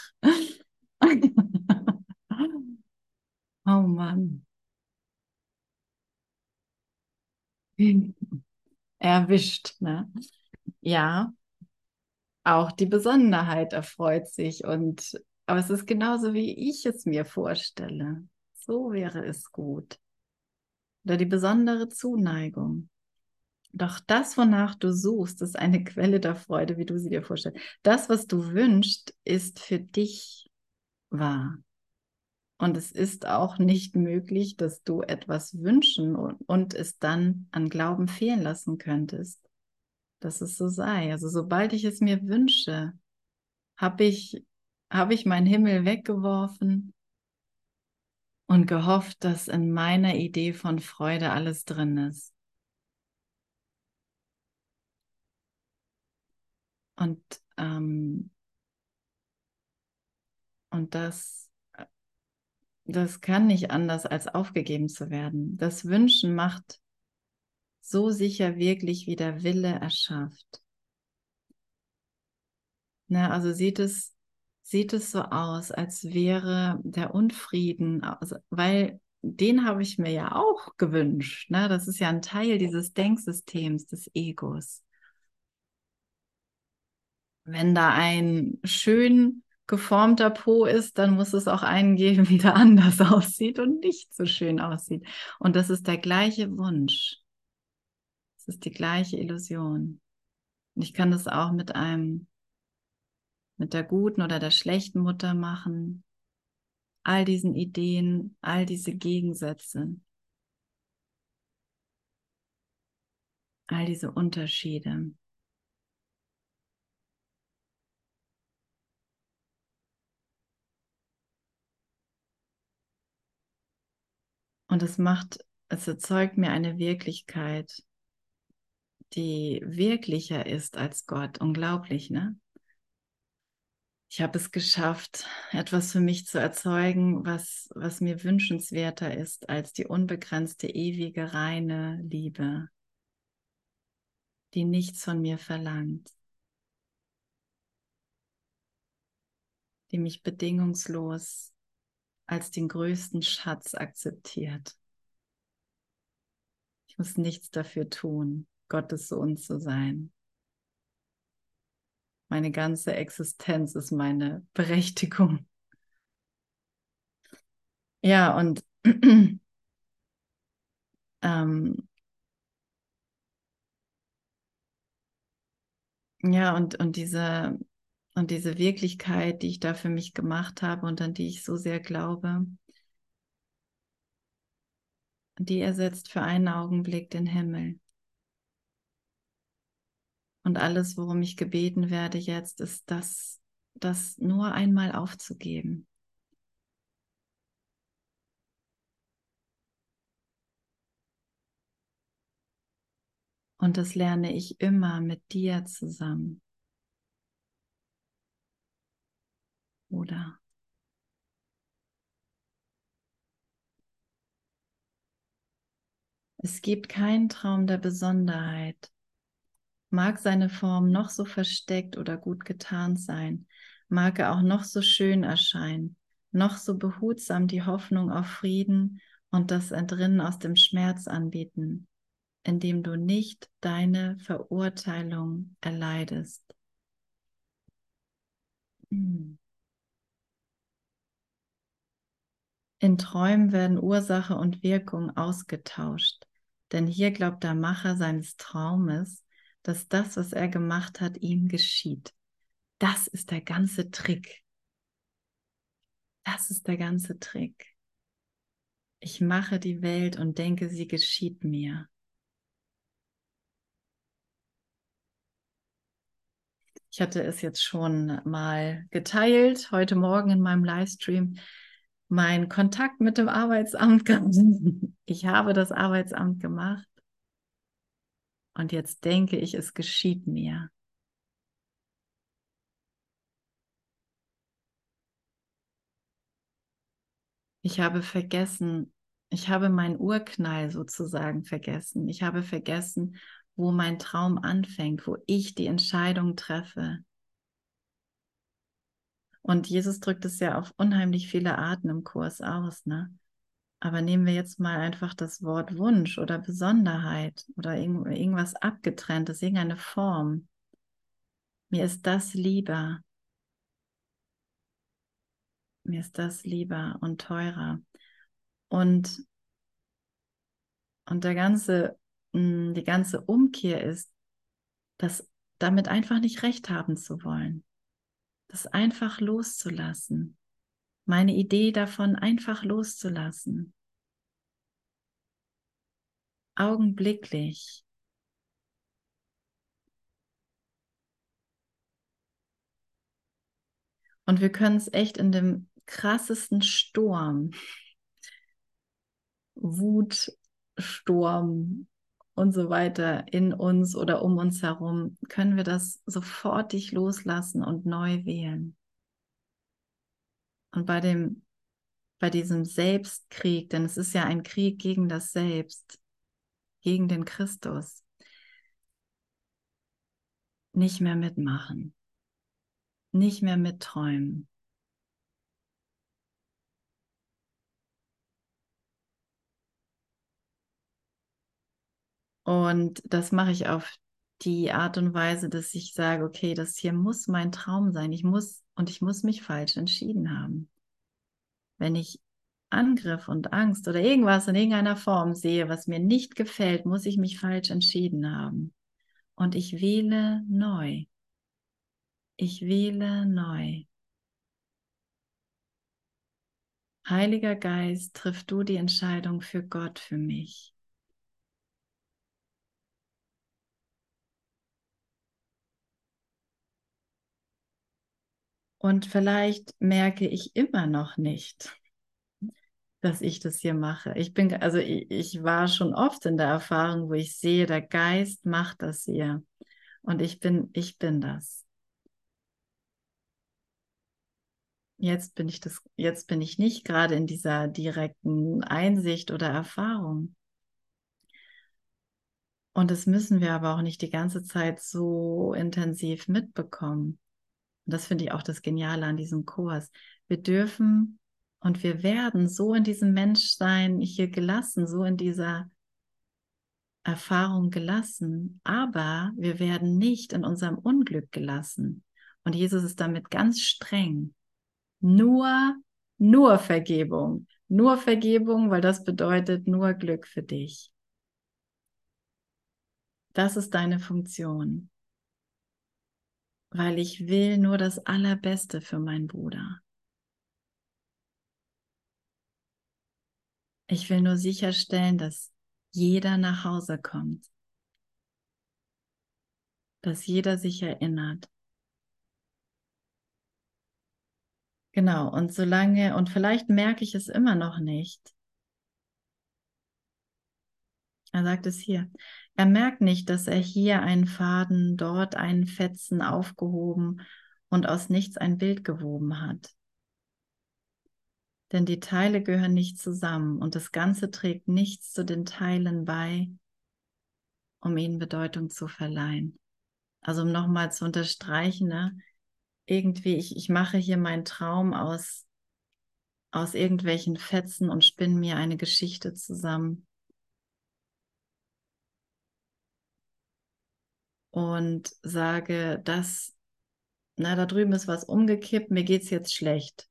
Oh Mann. (laughs) Erwischt, ne? Ja, auch die Besonderheit erfreut sich und aber es ist genauso, wie ich es mir vorstelle. So wäre es gut. Oder die besondere Zuneigung. Doch das, wonach du suchst, ist eine Quelle der Freude, wie du sie dir vorstellst. Das, was du wünschst, ist für dich wahr. Und es ist auch nicht möglich, dass du etwas wünschen und, und es dann an Glauben fehlen lassen könntest, dass es so sei. Also sobald ich es mir wünsche, habe ich, hab ich meinen Himmel weggeworfen und gehofft, dass in meiner Idee von Freude alles drin ist. Und, ähm, und das das kann nicht anders als aufgegeben zu werden. Das Wünschen macht so sicher wirklich, wie der Wille erschafft. Na, also sieht es, sieht es so aus, als wäre der Unfrieden, also, weil den habe ich mir ja auch gewünscht. Ne? Das ist ja ein Teil dieses Denksystems des Egos. Wenn da ein schön geformter Po ist, dann muss es auch einen geben, (laughs) der anders aussieht und nicht so schön aussieht. Und das ist der gleiche Wunsch. Es ist die gleiche Illusion. Und ich kann das auch mit einem, mit der guten oder der schlechten Mutter machen. All diesen Ideen, all diese Gegensätze. All diese Unterschiede. Und es macht, es erzeugt mir eine Wirklichkeit, die wirklicher ist als Gott. Unglaublich, ne? Ich habe es geschafft, etwas für mich zu erzeugen, was, was mir wünschenswerter ist als die unbegrenzte, ewige, reine Liebe, die nichts von mir verlangt, die mich bedingungslos als den größten Schatz akzeptiert. Ich muss nichts dafür tun, Gottes Sohn zu sein. Meine ganze Existenz ist meine Berechtigung. Ja, und (clears throat) ähm, ja, und, und diese, und diese Wirklichkeit, die ich da für mich gemacht habe und an die ich so sehr glaube, die ersetzt für einen Augenblick den Himmel. Und alles, worum ich gebeten werde jetzt, ist das, das nur einmal aufzugeben. Und das lerne ich immer mit dir zusammen. Oder? Es gibt keinen Traum der Besonderheit. Mag seine Form noch so versteckt oder gut getarnt sein, mag er auch noch so schön erscheinen, noch so behutsam die Hoffnung auf Frieden und das Entrinnen aus dem Schmerz anbieten, indem du nicht deine Verurteilung erleidest. Hm. In Träumen werden Ursache und Wirkung ausgetauscht, denn hier glaubt der Macher seines Traumes, dass das, was er gemacht hat, ihm geschieht. Das ist der ganze Trick. Das ist der ganze Trick. Ich mache die Welt und denke, sie geschieht mir. Ich hatte es jetzt schon mal geteilt, heute Morgen in meinem Livestream, mein Kontakt mit dem Arbeitsamt. (laughs) Ich habe das Arbeitsamt gemacht und jetzt denke ich, es geschieht mir. Ich habe vergessen, ich habe meinen Urknall sozusagen vergessen. Ich habe vergessen, wo mein Traum anfängt, wo ich die Entscheidung treffe. Und Jesus drückt es ja auf unheimlich viele Arten im Kurs aus, ne? Aber nehmen wir jetzt mal einfach das Wort Wunsch oder Besonderheit oder irgendwas abgetrenntes, irgendeine Form. Mir ist das lieber. Mir ist das lieber und teurer. Und, und der ganze, hm, die ganze Umkehr ist, das damit einfach nicht recht haben zu wollen. Das einfach loszulassen meine Idee davon einfach loszulassen. Augenblicklich. Und wir können es echt in dem krassesten Sturm, Wutsturm und so weiter in uns oder um uns herum, können wir das sofortig loslassen und neu wählen. Und bei dem, bei diesem Selbstkrieg, denn es ist ja ein Krieg gegen das Selbst, gegen den Christus, nicht mehr mitmachen, nicht mehr mitträumen. Und das mache ich auf die Art und Weise, dass ich sage, okay, das hier muss mein Traum sein. Ich muss und ich muss mich falsch entschieden haben. Wenn ich Angriff und Angst oder irgendwas in irgendeiner Form sehe, was mir nicht gefällt, muss ich mich falsch entschieden haben. Und ich wähle neu. Ich wähle neu. Heiliger Geist, triff du die Entscheidung für Gott, für mich. Und vielleicht merke ich immer noch nicht, dass ich das hier mache. Ich bin, also ich, ich, war schon oft in der Erfahrung, wo ich sehe, der Geist macht das hier. Und ich bin, ich bin das. Jetzt bin ich das, jetzt bin ich nicht gerade in dieser direkten Einsicht oder Erfahrung. Und das müssen wir aber auch nicht die ganze Zeit so intensiv mitbekommen. Und das finde ich auch das Geniale an diesem Kurs. Wir dürfen und wir werden so in diesem Menschsein hier gelassen, so in dieser Erfahrung gelassen, aber wir werden nicht in unserem Unglück gelassen. Und Jesus ist damit ganz streng. Nur, nur Vergebung. Nur Vergebung, weil das bedeutet nur Glück für dich. Das ist deine Funktion. Weil ich will nur das Allerbeste für meinen Bruder. Ich will nur sicherstellen, dass jeder nach Hause kommt, dass jeder sich erinnert. Genau, und solange, und vielleicht merke ich es immer noch nicht, er sagt es hier. Er merkt nicht, dass er hier einen Faden, dort einen Fetzen aufgehoben und aus nichts ein Bild gewoben hat. Denn die Teile gehören nicht zusammen und das Ganze trägt nichts zu den Teilen bei, um ihnen Bedeutung zu verleihen. Also um nochmal zu unterstreichen, ne? irgendwie, ich, ich mache hier meinen Traum aus, aus irgendwelchen Fetzen und spinne mir eine Geschichte zusammen. Und sage, dass, na, da drüben ist was umgekippt, mir geht es jetzt schlecht.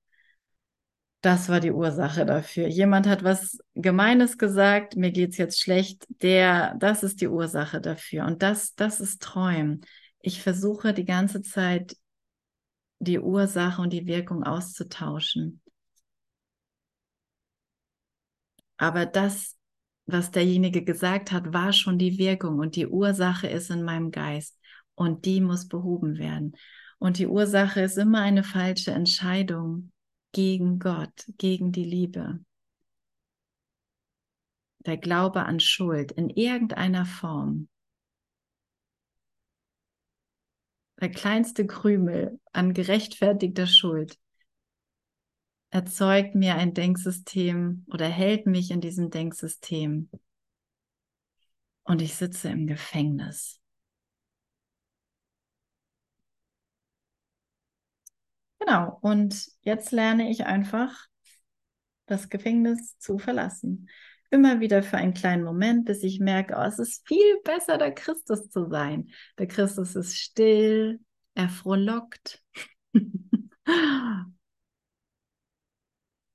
Das war die Ursache dafür. Jemand hat was Gemeines gesagt, mir geht es jetzt schlecht. Der, das ist die Ursache dafür. Und das, das ist Träumen. Ich versuche die ganze Zeit die Ursache und die Wirkung auszutauschen. Aber das was derjenige gesagt hat, war schon die Wirkung und die Ursache ist in meinem Geist und die muss behoben werden. Und die Ursache ist immer eine falsche Entscheidung gegen Gott, gegen die Liebe. Der Glaube an Schuld in irgendeiner Form. Der kleinste Krümel an gerechtfertigter Schuld erzeugt mir ein Denksystem oder hält mich in diesem Denksystem. Und ich sitze im Gefängnis. Genau, und jetzt lerne ich einfach, das Gefängnis zu verlassen. Immer wieder für einen kleinen Moment, bis ich merke, oh, es ist viel besser, der Christus zu sein. Der Christus ist still, er frohlockt. (laughs)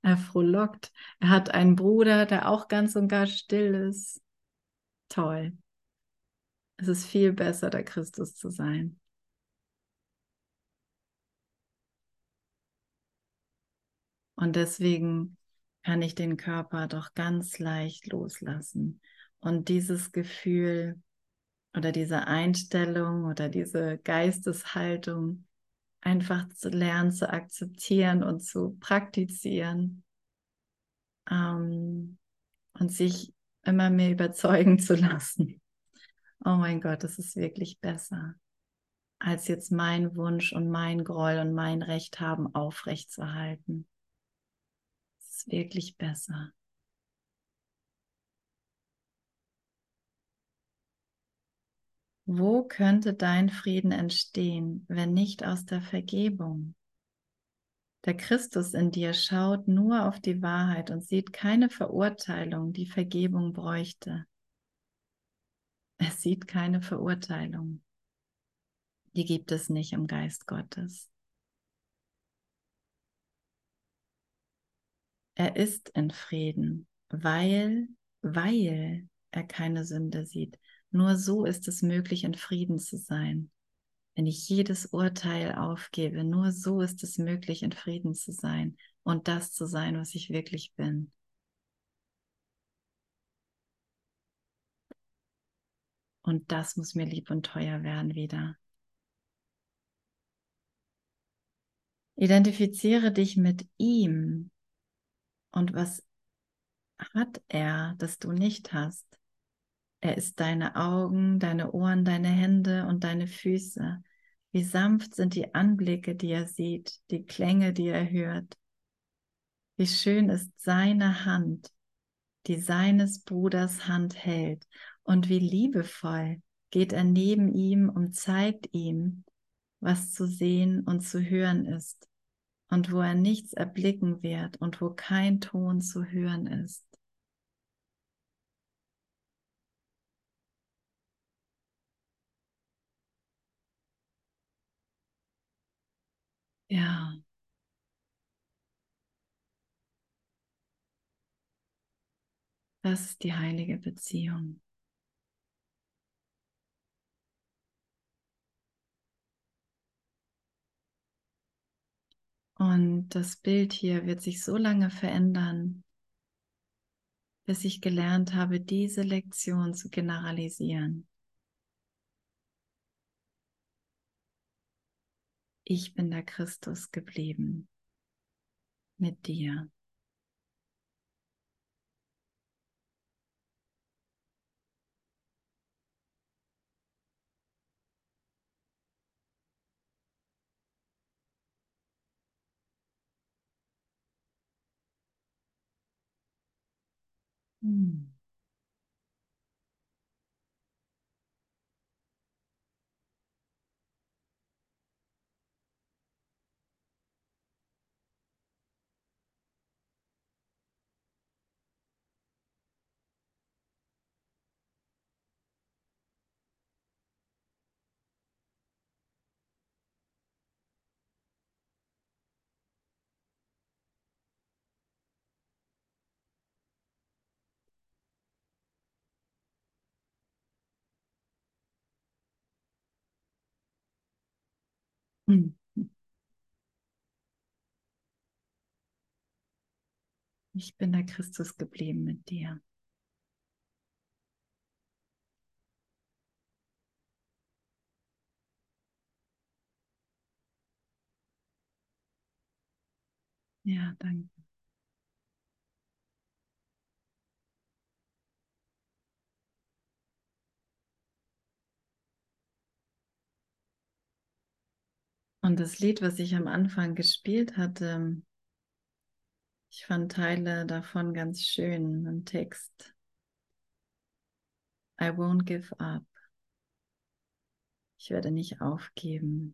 Er frohlockt. Er hat einen Bruder, der auch ganz und gar still ist. Toll. Es ist viel besser, der Christus zu sein. Und deswegen kann ich den Körper doch ganz leicht loslassen. Und dieses Gefühl oder diese Einstellung oder diese Geisteshaltung einfach zu lernen, zu akzeptieren und zu praktizieren ähm, und sich immer mehr überzeugen zu lassen. Oh mein Gott, das ist wirklich besser, als jetzt mein Wunsch und mein Groll und mein Recht haben aufrechtzuerhalten. Es ist wirklich besser. Wo könnte dein Frieden entstehen, wenn nicht aus der Vergebung? Der Christus in dir schaut nur auf die Wahrheit und sieht keine Verurteilung, die Vergebung bräuchte. Er sieht keine Verurteilung. Die gibt es nicht im Geist Gottes. Er ist in Frieden, weil, weil er keine Sünde sieht. Nur so ist es möglich, in Frieden zu sein. Wenn ich jedes Urteil aufgebe, nur so ist es möglich, in Frieden zu sein und das zu sein, was ich wirklich bin. Und das muss mir lieb und teuer werden wieder. Identifiziere dich mit ihm und was hat er, das du nicht hast. Er ist deine Augen, deine Ohren, deine Hände und deine Füße. Wie sanft sind die Anblicke, die er sieht, die Klänge, die er hört. Wie schön ist seine Hand, die seines Bruders Hand hält. Und wie liebevoll geht er neben ihm und zeigt ihm, was zu sehen und zu hören ist und wo er nichts erblicken wird und wo kein Ton zu hören ist. Ja. Das ist die heilige Beziehung. Und das Bild hier wird sich so lange verändern, bis ich gelernt habe, diese Lektion zu generalisieren. Ich bin der Christus geblieben mit dir. Hm. (laughs) Ich bin der Christus geblieben mit dir. Ja, danke. Und das Lied, was ich am Anfang gespielt hatte, ich fand Teile davon ganz schön im Text. I won't give up. Ich werde nicht aufgeben.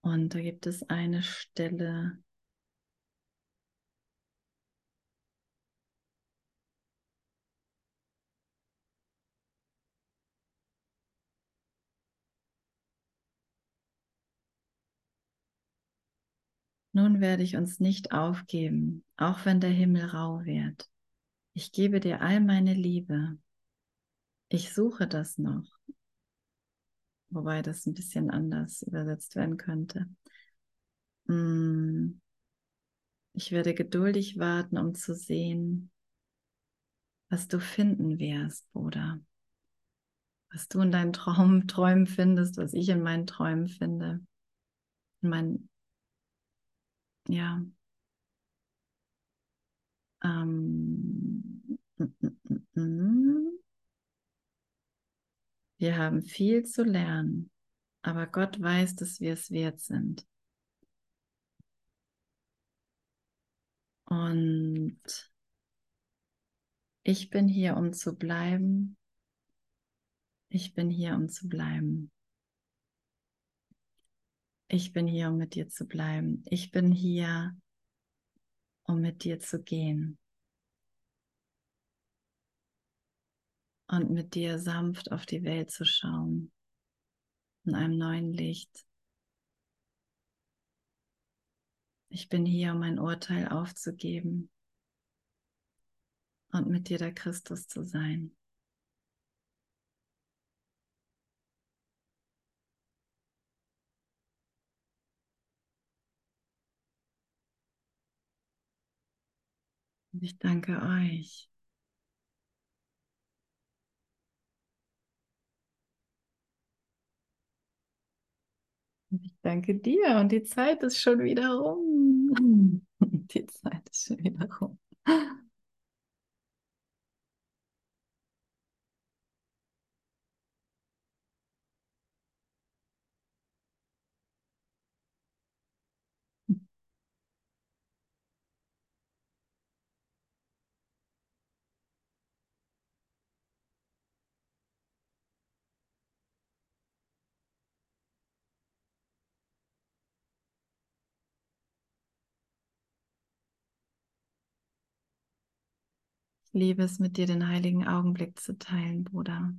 Und da gibt es eine Stelle, Nun werde ich uns nicht aufgeben, auch wenn der Himmel rau wird. Ich gebe dir all meine Liebe. Ich suche das noch. Wobei das ein bisschen anders übersetzt werden könnte. Mm. Ich werde geduldig warten, um zu sehen, was du finden wirst, Bruder. Was du in deinen Traum, Träumen findest, was ich in meinen Träumen finde. In meinen ja, ähm, wir haben viel zu lernen, aber Gott weiß, dass wir es wert sind. Und ich bin hier, um zu bleiben. Ich bin hier, um zu bleiben. Ich bin hier, um mit dir zu bleiben. Ich bin hier, um mit dir zu gehen. Und mit dir sanft auf die Welt zu schauen. In einem neuen Licht. Ich bin hier, um mein Urteil aufzugeben und mit dir der Christus zu sein. Ich danke euch. Ich danke dir und die Zeit ist schon wieder rum. (laughs) Die Zeit ist schon wieder rum. Liebe es, mit dir den heiligen Augenblick zu teilen, Bruder.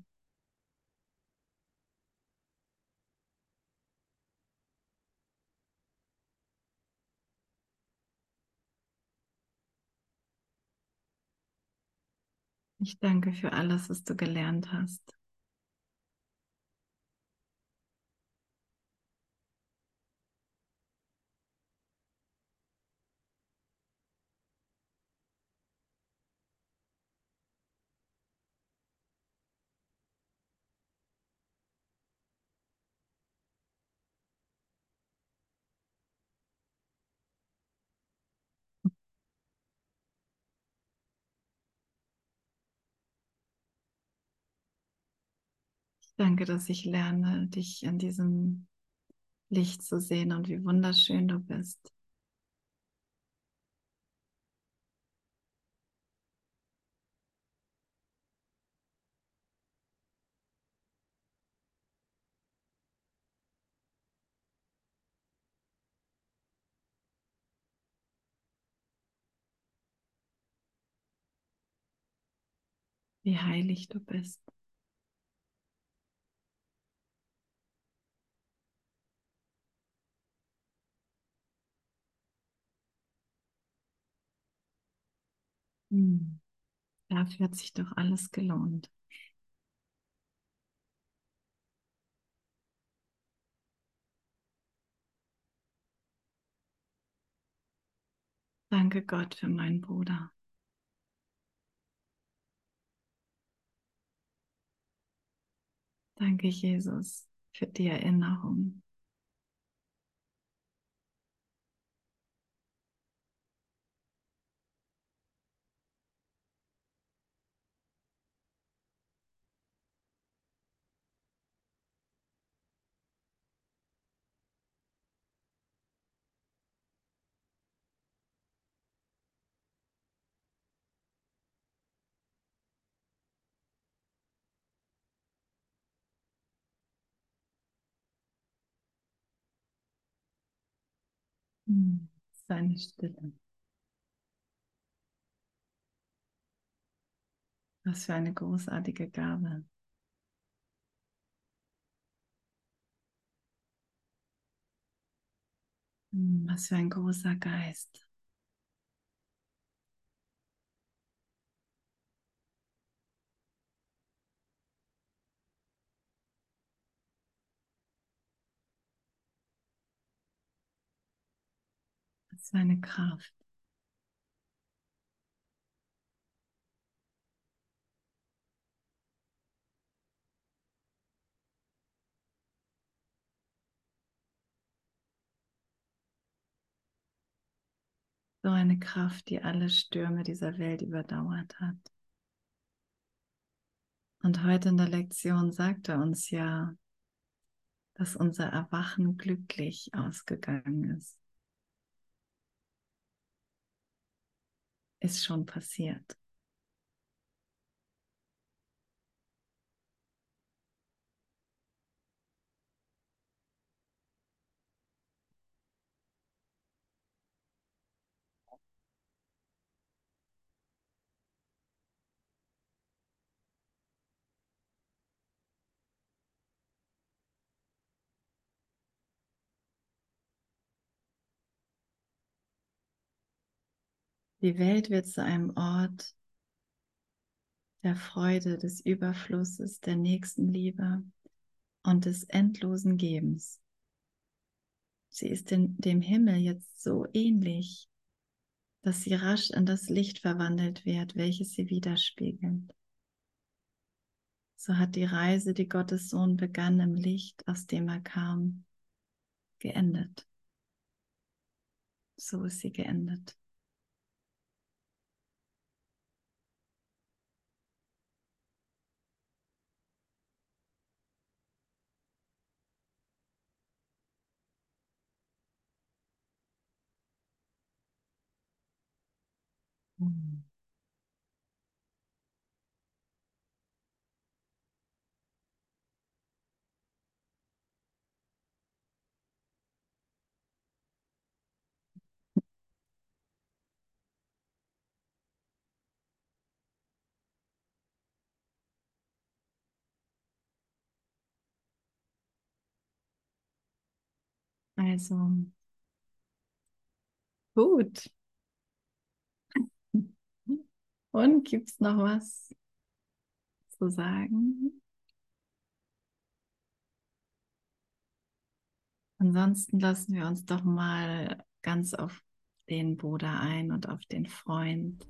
Ich danke für alles, was du gelernt hast. Danke, dass ich lerne, dich in diesem Licht zu sehen und wie wunderschön du bist. Wie heilig du bist. Hm. Dafür hat sich doch alles gelohnt. Danke Gott für meinen Bruder. Danke Jesus für die Erinnerung. Seine Stille. Was für eine großartige Gabe. Hm, was für ein großer Geist. Was für eine Kraft. So eine Kraft, die alle Stürme dieser Welt überdauert hat. Und heute in der Lektion sagt er uns ja, dass unser Erwachen glücklich ausgegangen ist. Ist schon passiert. Die Welt wird zu einem Ort der Freude, des Überflusses, der Nächstenliebe und des endlosen Gebens. Sie ist in dem Himmel jetzt so ähnlich, dass sie rasch in das Licht verwandelt wird, welches sie widerspiegelt. So hat die Reise, die Gottes Sohn begann im Licht, aus dem er kam, geendet. So ist sie geendet. Mhm. Also, gut. Und gibt es noch was zu sagen? Ansonsten lassen wir uns doch mal ganz auf den Bruder ein und auf den Freund.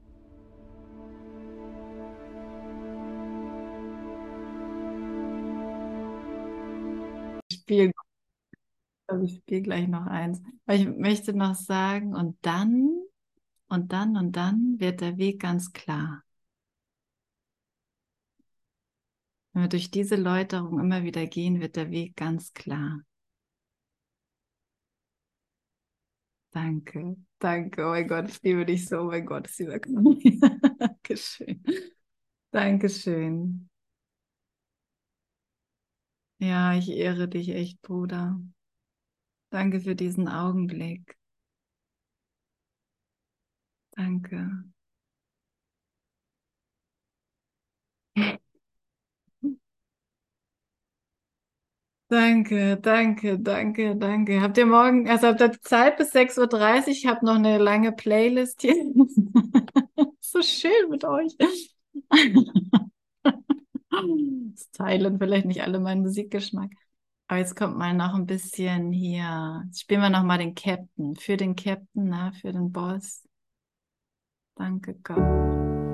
Ich spiele, spiele gleich noch eins. Ich möchte noch sagen, und dann, und dann, und dann wird der Weg ganz klar. Wenn wir durch diese Läuterung immer wieder gehen, wird der Weg ganz klar. Danke, danke. Oh mein Gott, ich liebe dich so. Oh mein Gott, ist überkommen. (laughs) Dankeschön. Dankeschön. Ja, ich ehre dich echt, Bruder. Danke für diesen Augenblick. Danke. (laughs) Danke, danke, danke, danke. Habt ihr morgen, also habt ihr Zeit bis 6.30 Uhr? Ich habe noch eine lange Playlist hier. (laughs) so schön mit euch. (laughs) Das teilen vielleicht nicht alle meinen Musikgeschmack. Aber jetzt kommt mal noch ein bisschen hier. Jetzt spielen wir noch mal den Captain. Für den Captain, na, für den Boss. Danke Gott.